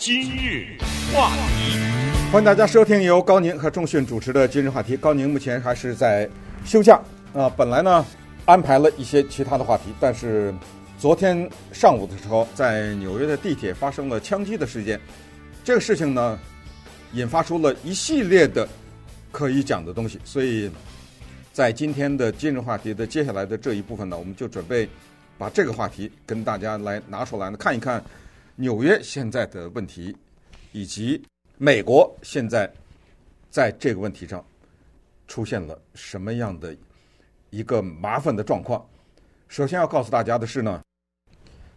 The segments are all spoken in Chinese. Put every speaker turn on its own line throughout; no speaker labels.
今日话题，
欢迎大家收听由高宁和仲迅主持的今日话题。高宁目前还是在休假啊，本来呢安排了一些其他的话题，但是昨天上午的时候，在纽约的地铁发生了枪击的事件，这个事情呢引发出了一系列的可以讲的东西，所以在今天的今日话题的接下来的这一部分呢，我们就准备把这个话题跟大家来拿出来呢看一看。纽约现在的问题，以及美国现在在这个问题上出现了什么样的一个麻烦的状况？首先要告诉大家的是呢，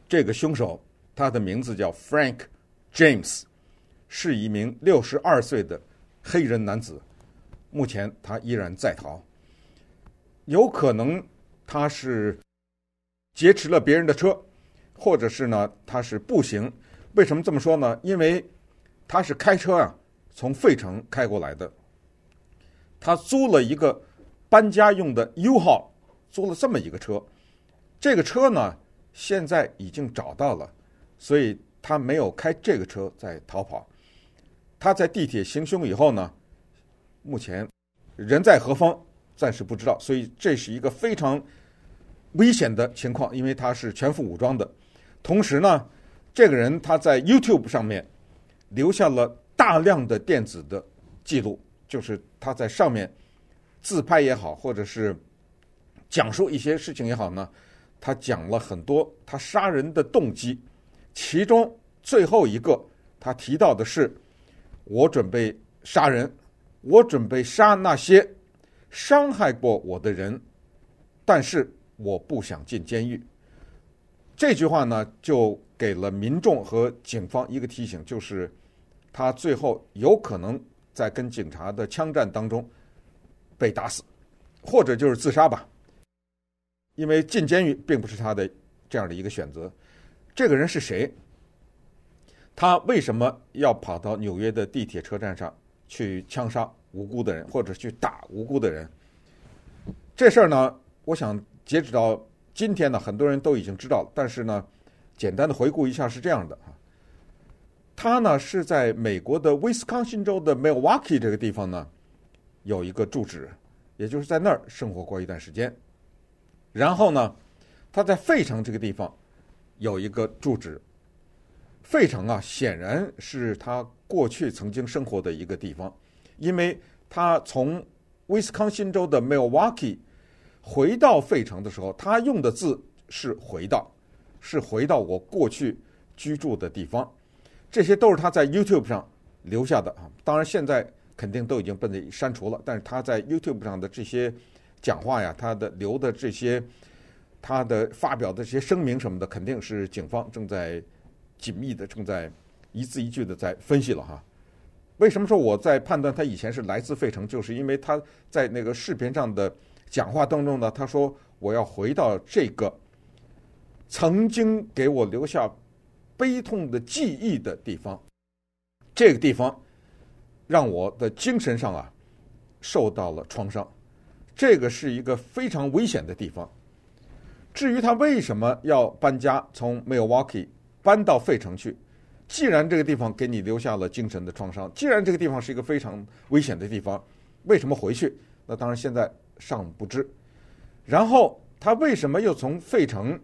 这个凶手他的名字叫 Frank James，是一名六十二岁的黑人男子，目前他依然在逃，有可能他是劫持了别人的车。或者是呢，他是步行。为什么这么说呢？因为他是开车啊，从费城开过来的。他租了一个搬家用的 U-Haul，租了这么一个车。这个车呢，现在已经找到了，所以他没有开这个车在逃跑。他在地铁行凶以后呢，目前人在何方暂时不知道，所以这是一个非常危险的情况，因为他是全副武装的。同时呢，这个人他在 YouTube 上面留下了大量的电子的记录，就是他在上面自拍也好，或者是讲述一些事情也好呢，他讲了很多他杀人的动机，其中最后一个他提到的是：我准备杀人，我准备杀那些伤害过我的人，但是我不想进监狱。这句话呢，就给了民众和警方一个提醒，就是他最后有可能在跟警察的枪战当中被打死，或者就是自杀吧。因为进监狱并不是他的这样的一个选择。这个人是谁？他为什么要跑到纽约的地铁车站上去枪杀无辜的人，或者去打无辜的人？这事儿呢，我想截止到。今天呢，很多人都已经知道了，但是呢，简单的回顾一下是这样的啊，他呢是在美国的威斯康星州的 Milwaukee 这个地方呢有一个住址，也就是在那儿生活过一段时间。然后呢，他在费城这个地方有一个住址。费城啊，显然是他过去曾经生活的一个地方，因为他从威斯康星州的 Milwaukee。回到费城的时候，他用的字是“回到”，是回到我过去居住的地方。这些都是他在 YouTube 上留下的啊。当然，现在肯定都已经被删除了。但是他在 YouTube 上的这些讲话呀，他的留的这些，他的发表的这些声明什么的，肯定是警方正在紧密的、正在一字一句的在分析了哈。为什么说我在判断他以前是来自费城，就是因为他在那个视频上的。讲话当中呢，他说：“我要回到这个曾经给我留下悲痛的记忆的地方，这个地方让我的精神上啊受到了创伤。这个是一个非常危险的地方。至于他为什么要搬家，从 Milwaukee 搬到费城去，既然这个地方给你留下了精神的创伤，既然这个地方是一个非常危险的地方，为什么回去？那当然现在。”尚不知，然后他为什么又从费城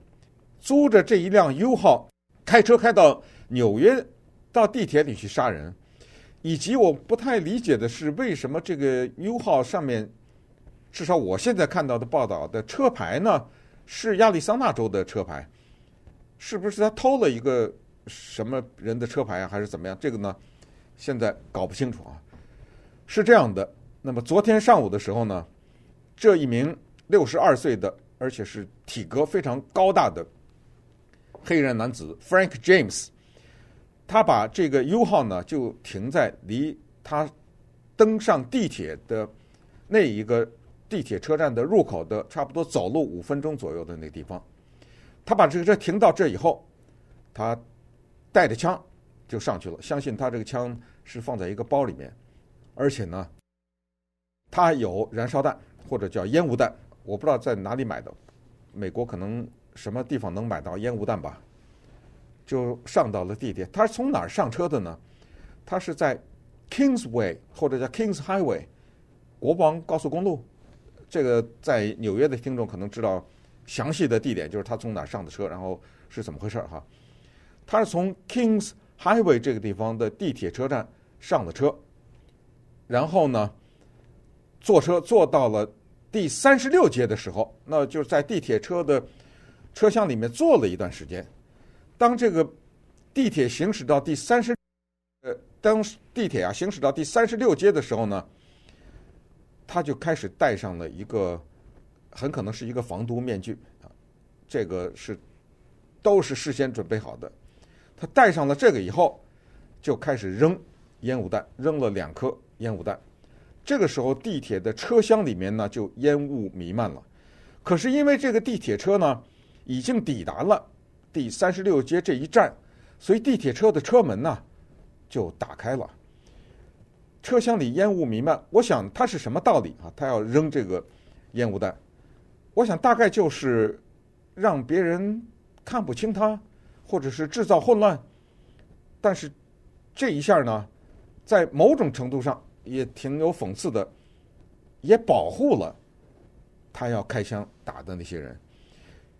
租着这一辆 U 号开车开到纽约到地铁里去杀人？以及我不太理解的是，为什么这个 U 号上面，至少我现在看到的报道的车牌呢，是亚利桑那州的车牌？是不是他偷了一个什么人的车牌啊，还是怎么样？这个呢，现在搞不清楚啊。是这样的，那么昨天上午的时候呢，这一名六十二岁的，而且是体格非常高大的黑人男子 Frank James，他把这个 U 号呢就停在离他登上地铁的那一个地铁车站的入口的差不多走路五分钟左右的那个地方。他把这个车停到这以后，他带着枪就上去了。相信他这个枪是放在一个包里面，而且呢，他有燃烧弹。或者叫烟雾弹，我不知道在哪里买的，美国可能什么地方能买到烟雾弹吧？就上到了地铁。他是从哪儿上车的呢？他是在 Kingsway 或者叫 Kings Highway 国王高速公路。这个在纽约的听众可能知道详细的地点，就是他从哪儿上的车，然后是怎么回事哈。他是从 Kings Highway 这个地方的地铁车站上的车，然后呢，坐车坐到了第三十六街的时候，那就是在地铁车的车厢里面坐了一段时间。当这个地铁行驶到第三十，呃，当地铁啊行驶到第三十六街的时候呢，他就开始戴上了一个很可能是一个防毒面具啊，这个是都是事先准备好的。他戴上了这个以后，就开始扔烟雾弹，扔了两颗烟雾弹。这个时候，地铁的车厢里面呢就烟雾弥漫了。可是因为这个地铁车呢已经抵达了。第三十六街这一站，所以地铁车的车门呢就打开了，车厢里烟雾弥漫。我想他是什么道理啊？他要扔这个烟雾弹，我想大概就是让别人看不清他，或者是制造混乱。但是这一下呢，在某种程度上也挺有讽刺的，也保护了他要开枪打的那些人。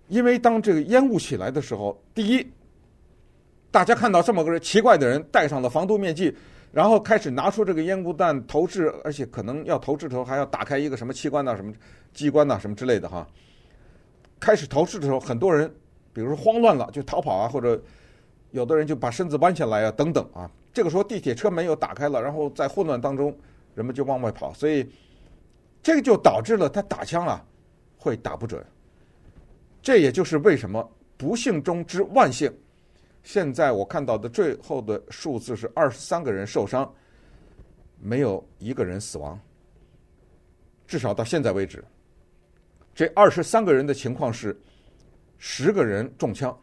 因为当这个烟雾起来的时候，第一，大家看到这么个人奇怪的人戴上了防毒面具，然后开始拿出这个烟雾弹投掷，而且可能要投掷的时候还要打开一个什么器官呐、什么机关呐、什么之类的哈。开始投掷的时候，很多人比如说慌乱了就逃跑啊，或者有的人就把身子弯下来啊等等啊。这个时候地铁车门又打开了，然后在混乱当中人们就往外跑，所以这个就导致了他打枪啊会打不准。这也就是为什么不幸中之万幸，现在我看到的最后的数字是二十三个人受伤，没有一个人死亡。至少到现在为止，这二十三个人的情况是十个人中枪，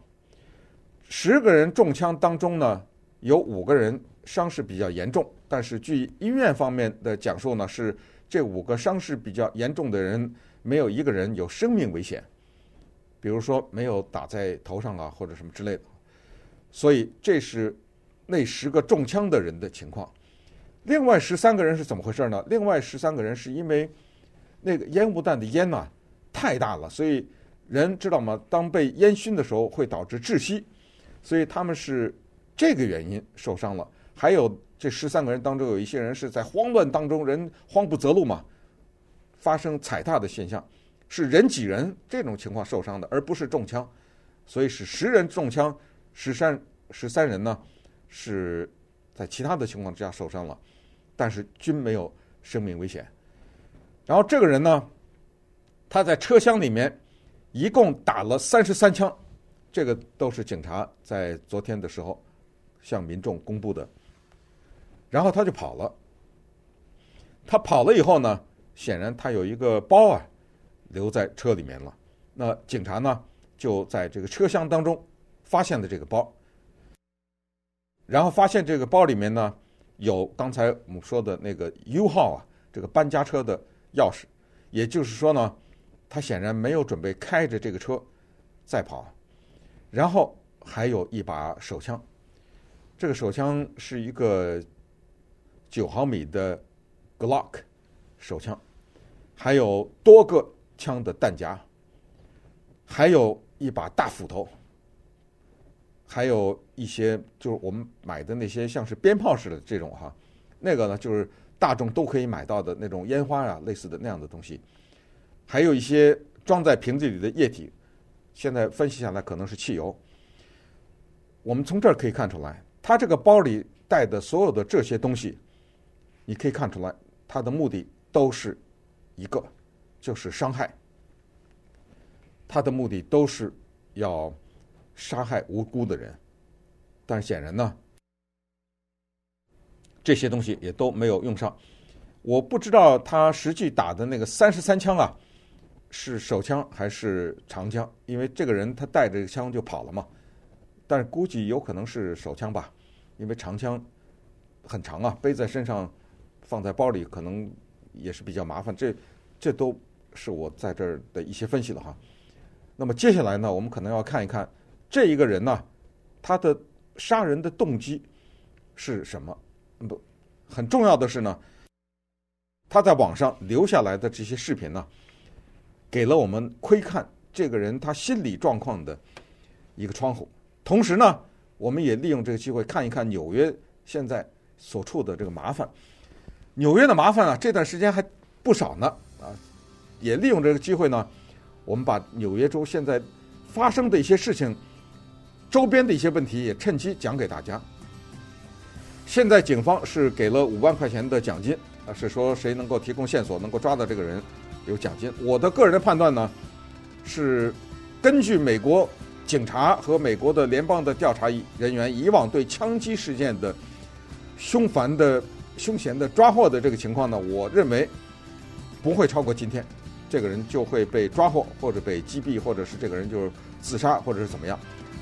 十个人中枪当中呢，有五个人伤势比较严重，但是据医院方面的讲述呢，是这五个伤势比较严重的人没有一个人有生命危险。比如说没有打在头上啊，或者什么之类的，所以这是那十个中枪的人的情况。另外十三个人是怎么回事呢？另外十三个人是因为那个烟雾弹的烟呐太大了，所以人知道吗？当被烟熏的时候会导致窒息，所以他们是这个原因受伤了。还有这十三个人当中有一些人是在慌乱当中，人慌不择路嘛，发生踩踏的现象。是人挤人这种情况受伤的，而不是中枪，所以是十人中枪，十三十三人呢是在其他的情况之下受伤了，但是均没有生命危险。然后这个人呢，他在车厢里面一共打了三十三枪，这个都是警察在昨天的时候向民众公布的。然后他就跑了，他跑了以后呢，显然他有一个包啊。留在车里面了。那警察呢，就在这个车厢当中发现了这个包，然后发现这个包里面呢有刚才我们说的那个 U 号啊，这个搬家车的钥匙。也就是说呢，他显然没有准备开着这个车再跑。然后还有一把手枪，这个手枪是一个九毫米的 Glock 手枪，还有多个。枪的弹夹，还有一把大斧头，还有一些就是我们买的那些像是鞭炮似的这种哈，那个呢就是大众都可以买到的那种烟花呀，类似的那样的东西，还有一些装在瓶子里的液体，现在分析下来可能是汽油。我们从这儿可以看出来，他这个包里带的所有的这些东西，你可以看出来，他的目的都是一个。就是伤害，他的目的都是要杀害无辜的人，但是显然呢，这些东西也都没有用上。我不知道他实际打的那个三十三枪啊，是手枪还是长枪，因为这个人他带着枪就跑了嘛。但是估计有可能是手枪吧，因为长枪很长啊，背在身上放在包里可能也是比较麻烦。这这都。是我在这儿的一些分析了哈。那么接下来呢，我们可能要看一看这一个人呢，他的杀人的动机是什么？不，很重要的是呢，他在网上留下来的这些视频呢，给了我们窥看这个人他心理状况的一个窗户。同时呢，我们也利用这个机会看一看纽约现在所处的这个麻烦。纽约的麻烦啊，这段时间还不少呢啊，也利用这个机会呢，我们把纽约州现在发生的一些事情。周边的一些问题也趁机讲给大家。现在警方是给了五万块钱的奖金，啊，是说谁能够提供线索，能够抓到这个人，有奖金。我的个人的判断呢，是根据美国警察和美国的联邦的调查人员以往对枪击事件的凶犯的凶嫌的抓获的这个情况呢，我认为不会超过今天，这个人就会被抓获，或者被击毙，或者是这个人就是自杀，或者是怎么样。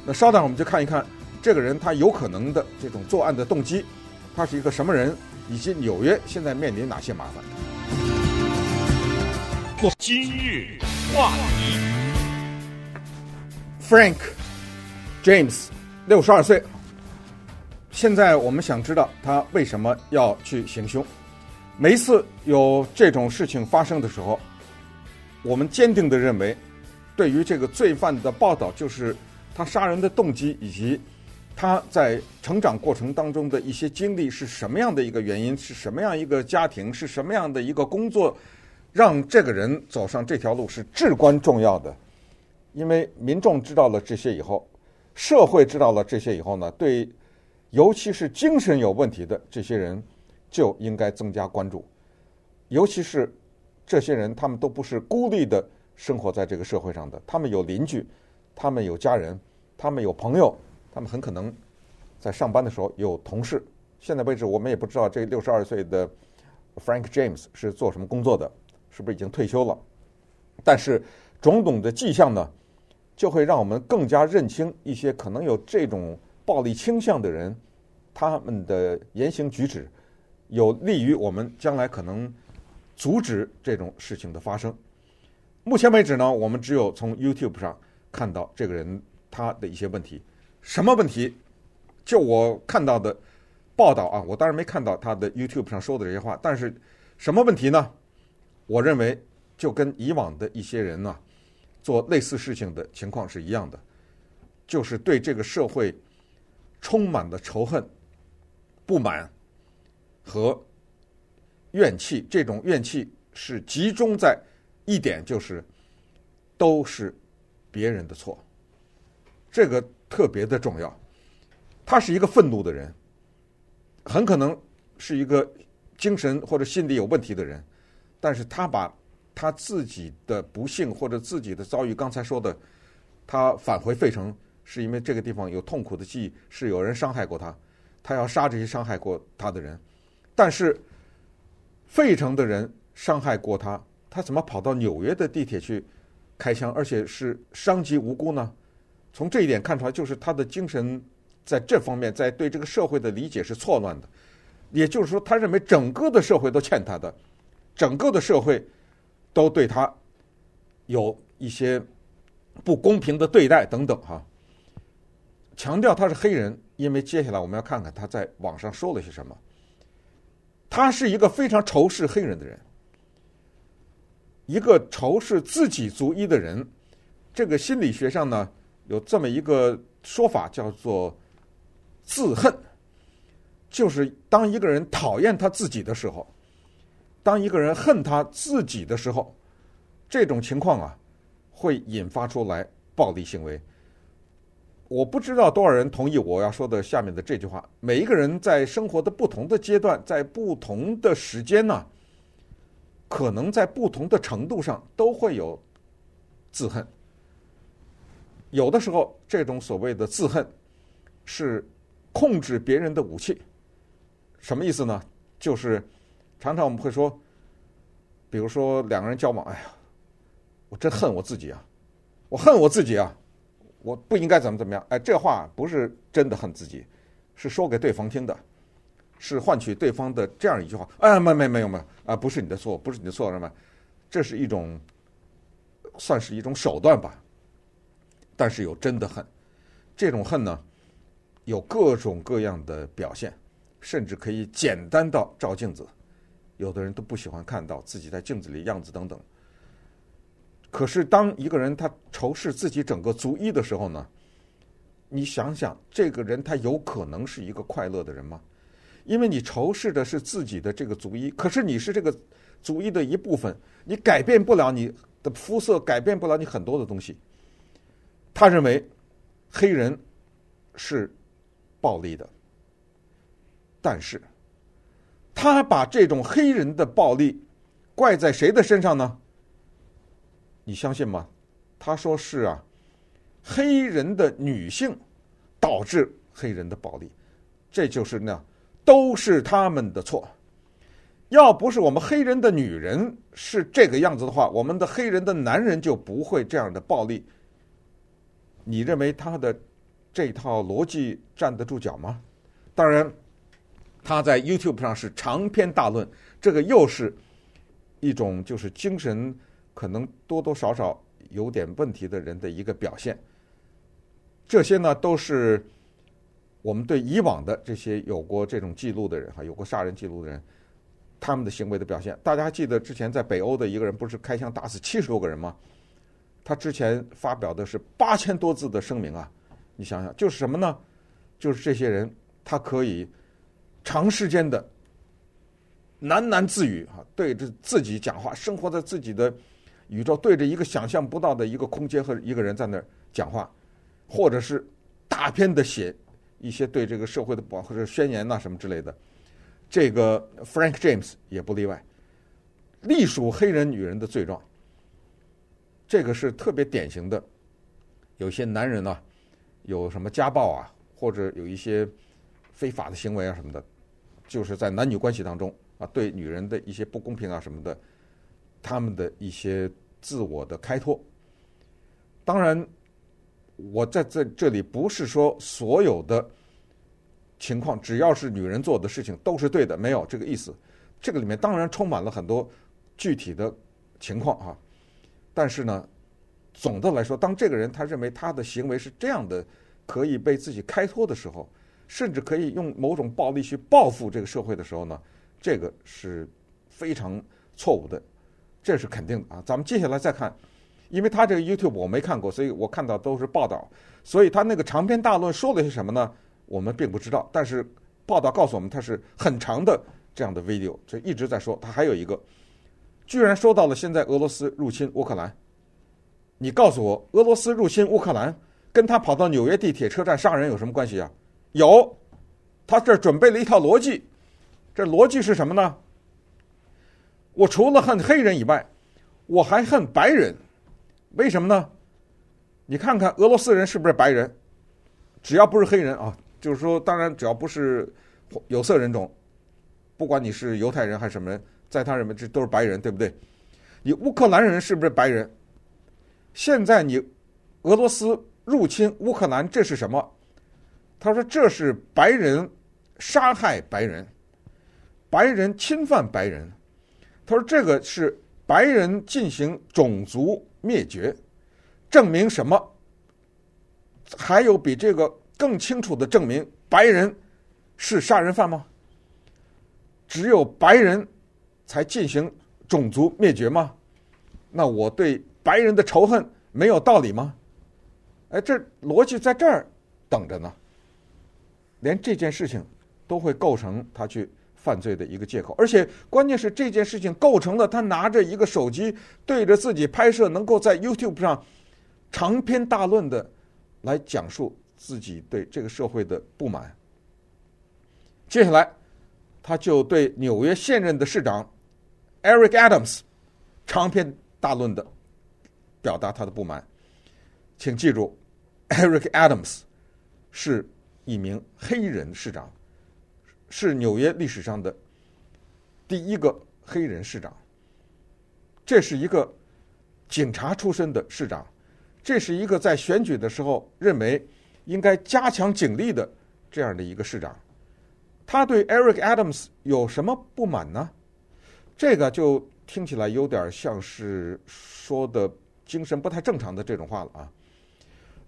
那稍等，我们就看一看这个人他有可能的这种作案的动机，他是一个什么人，以及纽约现在面临哪些麻烦。
今日话题
，Frank James，六十二岁。现在我们想知道他为什么要去行凶。每一次有这种事情发生的时候，我们坚定地认为，对于这个罪犯的报道就是。他杀人的动机以及他在成长过程当中的一些经历是什么样的一个原因？是什么样一个家庭？是什么样的一个工作，让这个人走上这条路是至关重要的。因为民众知道了这些以后，社会知道了这些以后呢，对，尤其是精神有问题的这些人，就应该增加关注。尤其是这些人，他们都不是孤立的生活在这个社会上的，他们有邻居。他们有家人，他们有朋友，他们很可能在上班的时候有同事。现在为止，我们也不知道这六十二岁的 Frank James 是做什么工作的，是不是已经退休了？但是种种的迹象呢，就会让我们更加认清一些可能有这种暴力倾向的人，他们的言行举止有利于我们将来可能阻止这种事情的发生。目前为止呢，我们只有从 YouTube 上。看到这个人他的一些问题，什么问题？就我看到的报道啊，我当然没看到他的 YouTube 上说的这些话，但是什么问题呢？我认为就跟以往的一些人呢、做类似事情的情况是一样的，就是对这个社会充满了仇恨、不满和怨气。这种怨气是集中在一点，就是都是。别人的错，这个特别的重要。他是一个愤怒的人，很可能是一个精神或者心理有问题的人，但是他把他自己的不幸或者自己的遭遇，刚才说的，他返回费城是因为这个地方有痛苦的记忆，是有人伤害过他，他要杀这些伤害过他的人。但是费城的人伤害过他，他怎么跑到纽约的地铁去？开枪，而且是伤及无辜呢。从这一点看出来，就是他的精神在这方面，在对这个社会的理解是错乱的。也就是说，他认为整个的社会都欠他的，整个的社会都对他有一些不公平的对待等等哈。强调他是黑人，因为接下来我们要看看他在网上说了些什么。他是一个非常仇视黑人的人。一个仇视自己族裔的人，这个心理学上呢，有这么一个说法，叫做自恨。就是当一个人讨厌他自己的时候，当一个人恨他自己的时候，这种情况啊，会引发出来暴力行为。我不知道多少人同意我要说的下面的这句话：每一个人在生活的不同的阶段，在不同的时间呢。可能在不同的程度上都会有自恨，有的时候这种所谓的自恨是控制别人的武器。什么意思呢？就是常常我们会说，比如说两个人交往，哎呀，我真恨我自己啊，我恨我自己啊，我不应该怎么怎么样。哎，这话不是真的恨自己，是说给对方听的。是换取对方的这样一句话，哎，没没没有没有啊，不是你的错，不是你的错，什么？这是一种，算是一种手段吧。但是有真的恨，这种恨呢，有各种各样的表现，甚至可以简单到照镜子。有的人都不喜欢看到自己在镜子里样子等等。可是，当一个人他仇视自己整个族裔的时候呢？你想想，这个人他有可能是一个快乐的人吗？因为你仇视的是自己的这个族裔，可是你是这个族裔的一部分，你改变不了你的肤色，改变不了你很多的东西。他认为黑人是暴力的，但是他把这种黑人的暴力怪在谁的身上呢？你相信吗？他说是啊，黑人的女性导致黑人的暴力，这就是呢，都是他们的错。要不是我们黑人的女人是这个样子的话，我们的黑人的男人就不会这样的暴力。你认为他的这套逻辑站得住脚吗？当然，他在 YouTube 上是长篇大论，这个又是一种就是精神。可能多多少少有点问题的人的一个表现，这些呢都是我们对以往的这些有过这种记录的人哈，有过杀人记录的人，他们的行为的表现。大家记得之前在北欧的一个人不是开枪打死七十多个人吗？他之前发表的是八千多字的声明啊，你想想，就是什么呢？就是这些人他可以长时间的喃喃自语哈，对着自己讲话，生活在自己的。宇宙对着一个想象不到的一个空间和一个人在那儿讲话，或者是大篇的写一些对这个社会的保或者宣言呐什么之类的，这个 Frank James 也不例外，隶属黑人女人的罪状。这个是特别典型的，有些男人呢，有什么家暴啊，或者有一些非法的行为啊什么的，就是在男女关系当中啊，对女人的一些不公平啊什么的。他们的一些自我的开脱，当然，我在这这里不是说所有的情况，只要是女人做的事情都是对的，没有这个意思。这个里面当然充满了很多具体的情况啊。但是呢，总的来说，当这个人他认为他的行为是这样的，可以被自己开脱的时候，甚至可以用某种暴力去报复这个社会的时候呢，这个是非常错误的。这是肯定的啊！咱们接下来再看，因为他这个 YouTube 我没看过，所以我看到都是报道。所以他那个长篇大论说了些什么呢？我们并不知道。但是报道告诉我们，他是很长的这样的 video，就一直在说。他还有一个，居然说到了现在俄罗斯入侵乌克兰。你告诉我，俄罗斯入侵乌克兰跟他跑到纽约地铁车站杀人有什么关系啊？有，他这准备了一套逻辑。这逻辑是什么呢？我除了恨黑人以外，我还恨白人，为什么呢？你看看俄罗斯人是不是白人？只要不是黑人啊，就是说，当然只要不是有色人种，不管你是犹太人还是什么人，在他认为这都是白人，对不对？你乌克兰人是不是白人？现在你俄罗斯入侵乌克兰，这是什么？他说这是白人杀害白人，白人侵犯白人。他说：“这个是白人进行种族灭绝，证明什么？还有比这个更清楚的证明白人是杀人犯吗？只有白人才进行种族灭绝吗？那我对白人的仇恨没有道理吗？哎，这逻辑在这儿等着呢。连这件事情都会构成他去。”犯罪的一个借口，而且关键是这件事情构成了他拿着一个手机对着自己拍摄，能够在 YouTube 上长篇大论的来讲述自己对这个社会的不满。接下来，他就对纽约现任的市长 Eric Adams 长篇大论的表达他的不满。请记住，Eric Adams 是一名黑人市长。是纽约历史上的第一个黑人市长。这是一个警察出身的市长，这是一个在选举的时候认为应该加强警力的这样的一个市长。他对 Eric Adams 有什么不满呢？这个就听起来有点像是说的精神不太正常的这种话了啊。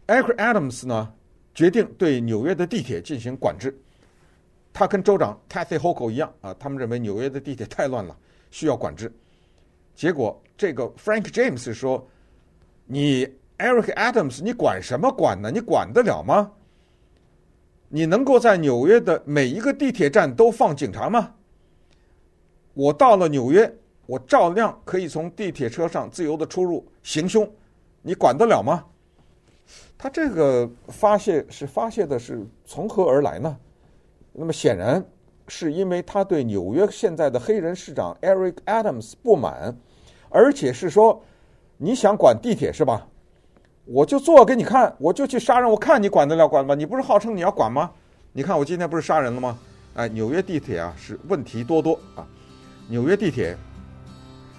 Eric Adams 呢，决定对纽约的地铁进行管制。他跟州长 Cathy Hochul 一样啊，他们认为纽约的地铁太乱了，需要管制。结果这个 Frank James 说：“你 Eric Adams，你管什么管呢？你管得了吗？你能够在纽约的每一个地铁站都放警察吗？我到了纽约，我照样可以从地铁车上自由的出入行凶，你管得了吗？”他这个发泄是发泄的是从何而来呢？那么显然是因为他对纽约现在的黑人市长 Eric Adams 不满。而且是说，你想管地铁是吧？我就做给你看，我就去杀人，我看你管得了管吗？你不是号称你要管吗？你看我今天不是杀人了吗？哎，纽约地铁啊是问题多多啊。纽约地铁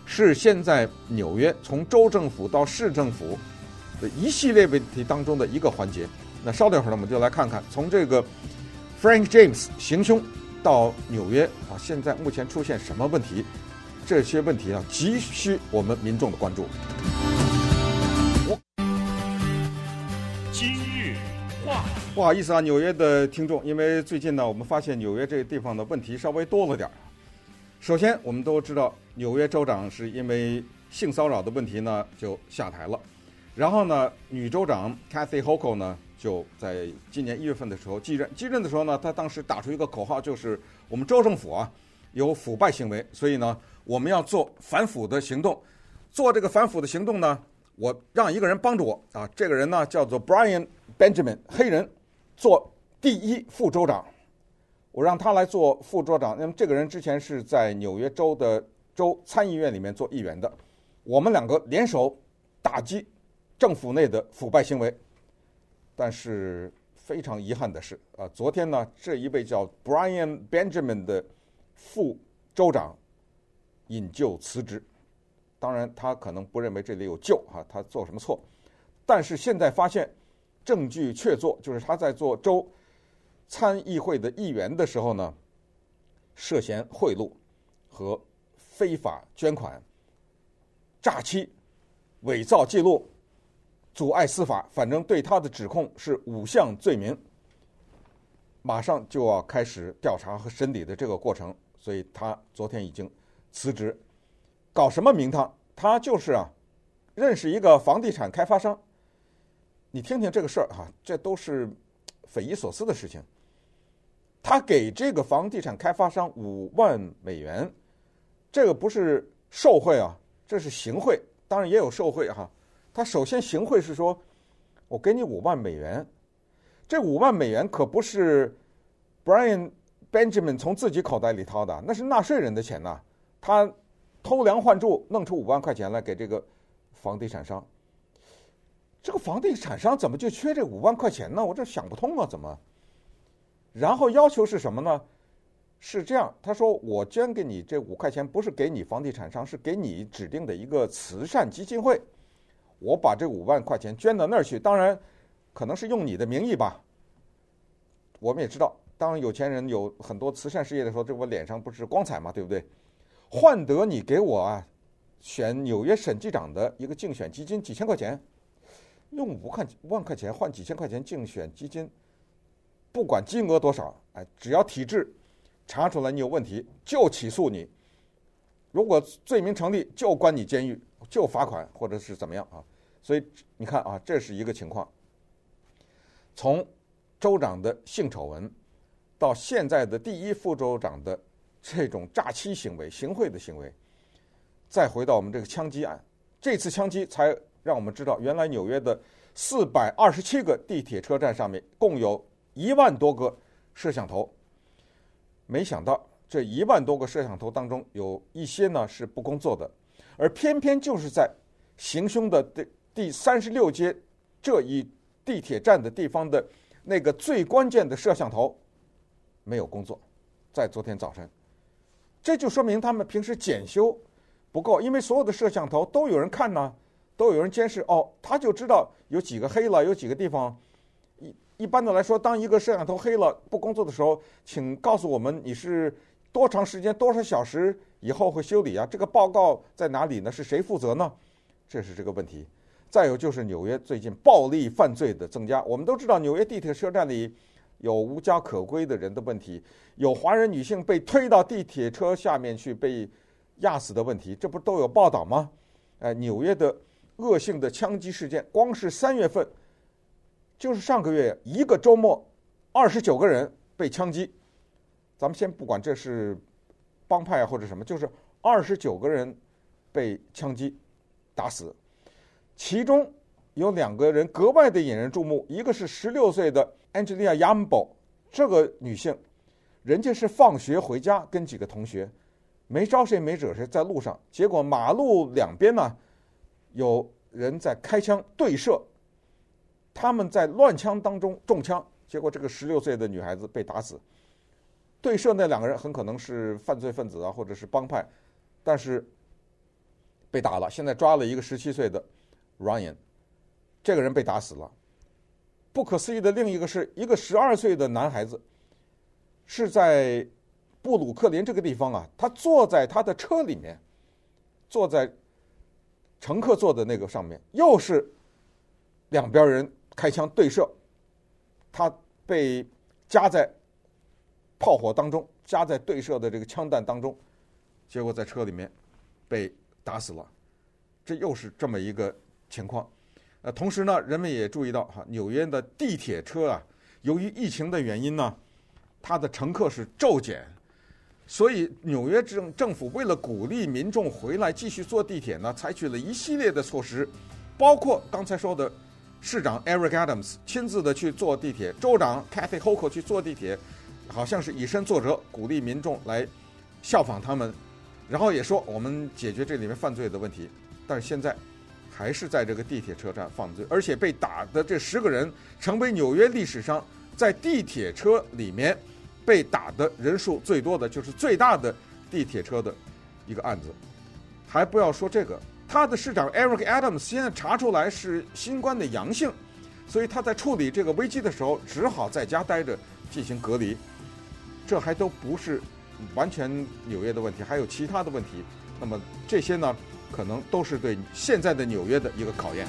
是现在纽约从州政府到市政府的一系列问题当中的一个环节。那稍等一会儿呢，我们就来看看从这个 Frank James 行凶到纽约啊，现在目前出现什么问题？这些问题啊，急需我们民众的关注。
今日话，
不好意思啊，纽约的听众，因为最近呢，我们发现纽约这个地方的问题稍微多了点儿。首先，我们都知道，纽约州长是因为性骚扰的问题呢就下台了。然后呢，女州长 Kathy Hochul 呢就在今年一月份的时候继任。继任的时候呢，她当时打出一个口号，就是我们州政府啊有腐败行为，所以呢。我们要做反腐的行动，做这个反腐的行动呢，我让一个人帮助我啊，这个人呢叫做 Brian Benjamin，黑人，做第一副州长，我让他来做副州长。那么这个人之前是在纽约州的州参议院里面做议员的，我们两个联手打击政府内的腐败行为。但是非常遗憾的是啊，昨天呢，这一位叫 Brian Benjamin 的副州长。引咎辞职，当然他可能不认为这里有咎哈，他做什么错？但是现在发现证据确凿，就是他在做州参议会的议员的时候呢，涉嫌贿赂和非法捐款、诈欺、伪造记录、阻碍司法，反正对他的指控是五项罪名，马上就要开始调查和审理的这个过程，所以他昨天已经。辞职，搞什么名堂？他就是啊，认识一个房地产开发商。你听听这个事儿哈，这都是匪夷所思的事情。他给这个房地产开发商五万美元，这个不是受贿啊，这是行贿。当然也有受贿哈。他首先行贿是说，我给你五万美元，这五万美元可不是 Brian Benjamin 从自己口袋里掏的，那是纳税人的钱呐。他偷梁换柱，弄出五万块钱来给这个房地产商。这个房地产商怎么就缺这五万块钱呢？我这想不通啊，怎么？然后要求是什么呢？是这样，他说我捐给你这五块钱，不是给你房地产商，是给你指定的一个慈善基金会。我把这五万块钱捐到那儿去，当然可能是用你的名义吧。我们也知道，当有钱人有很多慈善事业的时候，这我脸上不是光彩嘛，对不对？换得你给我啊，选纽约审计长的一个竞选基金几千块钱，用五块五万块钱换几千块钱竞选基金，不管金额多少，哎，只要体制查出来你有问题，就起诉你。如果罪名成立，就关你监狱，就罚款或者是怎么样啊？所以你看啊，这是一个情况。从州长的性丑闻到现在的第一副州长的。这种诈欺行为、行贿的行为，再回到我们这个枪击案，这次枪击才让我们知道，原来纽约的四百二十七个地铁车站上面，共有一万多个摄像头。没想到这一万多个摄像头当中，有一些呢是不工作的，而偏偏就是在行凶的第第三十六街这一地铁站的地方的那个最关键的摄像头没有工作，在昨天早晨。这就说明他们平时检修不够，因为所有的摄像头都有人看呢，都有人监视。哦，他就知道有几个黑了，有几个地方。一一般的来说，当一个摄像头黑了不工作的时候，请告诉我们你是多长时间、多少小时以后会修理啊？这个报告在哪里呢？是谁负责呢？这是这个问题。再有就是纽约最近暴力犯罪的增加。我们都知道，纽约地铁车站里有无家可归的人的问题，有华人女性被推到地铁车下面去被压死的问题，这不都有报道吗？哎，纽约的恶性的枪击事件，光是三月份，就是上个月一个周末，二十九个人被枪击。咱们先不管这是帮派或者什么，就是二十九个人被枪击打死，其中有两个人格外的引人注目，一个是十六岁的 Angelina Yambo，这个女性，人家是放学回家跟几个同学，没招谁没惹谁，在路上，结果马路两边呢有人在开枪对射，他们在乱枪当中中枪，结果这个十六岁的女孩子被打死。对射那两个人很可能是犯罪分子啊，或者是帮派，但是被打了。现在抓了一个十七岁的 Ryan，这个人被打死了。不可思议的另一个是一个十二岁的男孩子，是在布鲁克林这个地方啊，他坐在他的车里面，坐在乘客坐的那个上面，又是两边人开枪对射，他被夹在。炮火当中，夹在对射的这个枪弹当中，结果在车里面被打死了。这又是这么一个情况。呃，同时呢，人们也注意到哈，纽约的地铁车啊，由于疫情的原因呢，它的乘客是骤减，所以纽约政政府为了鼓励民众回来继续坐地铁呢，采取了一系列的措施，包括刚才说的市长 Eric Adams 亲自的去坐地铁，州长 Kathy Hochul 去坐地铁。好像是以身作则，鼓励民众来效仿他们，然后也说我们解决这里面犯罪的问题。但是现在还是在这个地铁车站犯罪，而且被打的这十个人成为纽约历史上在地铁车里面被打的人数最多的，就是最大的地铁车的一个案子。还不要说这个，他的市长 Eric Adams 现在查出来是新冠的阳性，所以他在处理这个危机的时候只好在家待着进行隔离。这还都不是完全纽约的问题，还有其他的问题。那么这些呢，可能都是对现在的纽约的一个考验。